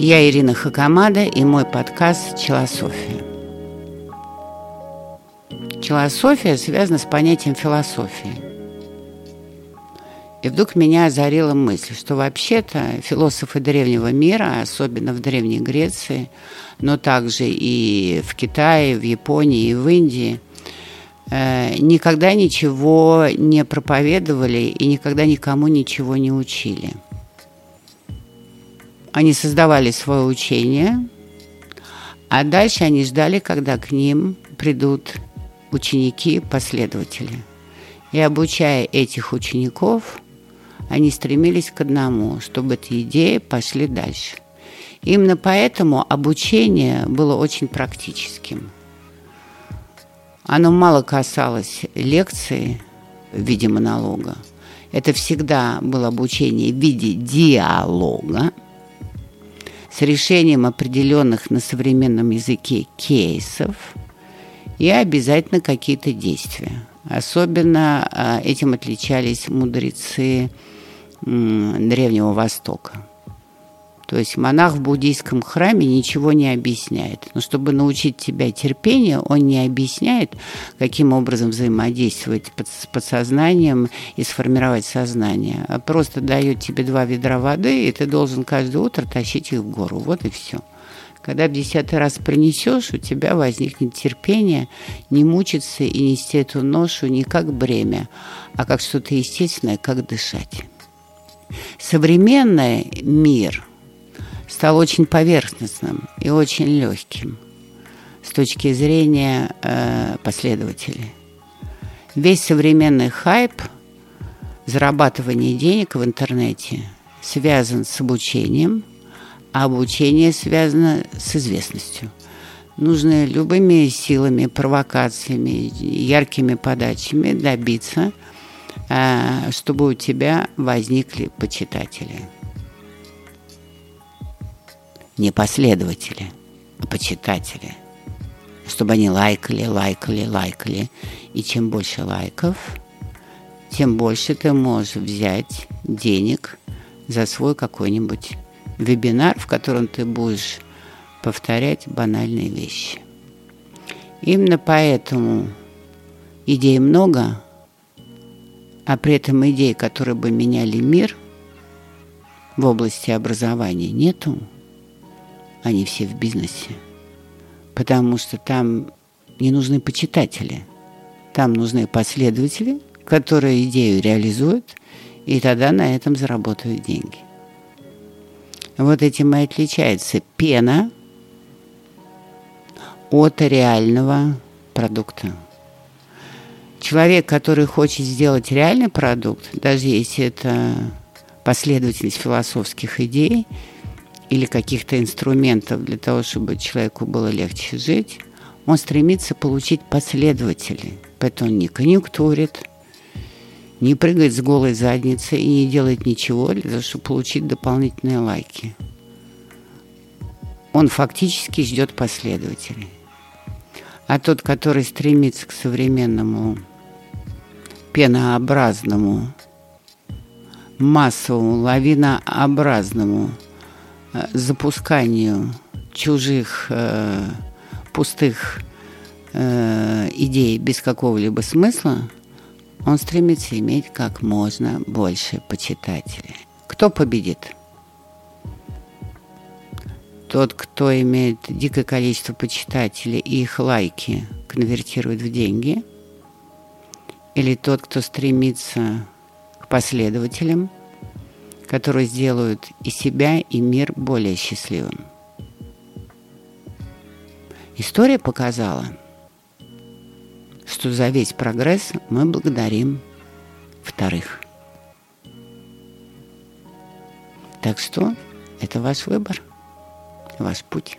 Я Ирина Хакамада и мой подкаст «Челософия». Челософия связана с понятием философии. И вдруг меня озарила мысль, что вообще-то философы древнего мира, особенно в Древней Греции, но также и в Китае, в Японии и в Индии, э, никогда ничего не проповедовали и никогда никому ничего не учили – они создавали свое учение, а дальше они ждали, когда к ним придут ученики, последователи. И обучая этих учеников, они стремились к одному, чтобы эти идеи пошли дальше. Именно поэтому обучение было очень практическим. Оно мало касалось лекции в виде монолога. Это всегда было обучение в виде диалога, с решением определенных на современном языке кейсов и обязательно какие-то действия. Особенно а, этим отличались мудрецы Древнего Востока. То есть монах в буддийском храме ничего не объясняет. Но чтобы научить тебя терпению, он не объясняет, каким образом взаимодействовать с подсознанием и сформировать сознание, а просто дает тебе два ведра воды, и ты должен каждое утро тащить их в гору. Вот и все. Когда в десятый раз принесешь, у тебя возникнет терпение не мучиться и нести эту ношу не как бремя, а как что-то естественное, как дышать. Современный мир – стал очень поверхностным и очень легким с точки зрения э, последователей. Весь современный хайп зарабатывания денег в интернете связан с обучением, а обучение связано с известностью. Нужно любыми силами, провокациями, яркими подачами добиться, э, чтобы у тебя возникли почитатели – не последователи, а почитатели. Чтобы они лайкали, лайкали, лайкали. И чем больше лайков, тем больше ты можешь взять денег за свой какой-нибудь вебинар, в котором ты будешь повторять банальные вещи. Именно поэтому идей много, а при этом идей, которые бы меняли мир в области образования, нету они все в бизнесе. Потому что там не нужны почитатели. Там нужны последователи, которые идею реализуют, и тогда на этом заработают деньги. Вот этим и отличается пена от реального продукта. Человек, который хочет сделать реальный продукт, даже если это последовательность философских идей, или каких-то инструментов для того, чтобы человеку было легче жить, он стремится получить последователей. Поэтому он не конъюнктурит, не прыгает с голой задницы и не делает ничего для того, чтобы получить дополнительные лайки. Он фактически ждет последователей. А тот, который стремится к современному пенообразному, массовому, лавинообразному – запусканию чужих э, пустых э, идей без какого-либо смысла, он стремится иметь как можно больше почитателей. Кто победит? Тот, кто имеет дикое количество почитателей и их лайки конвертирует в деньги, или тот, кто стремится к последователям – которые сделают и себя, и мир более счастливым. История показала, что за весь прогресс мы благодарим вторых. Так что это ваш выбор, ваш путь.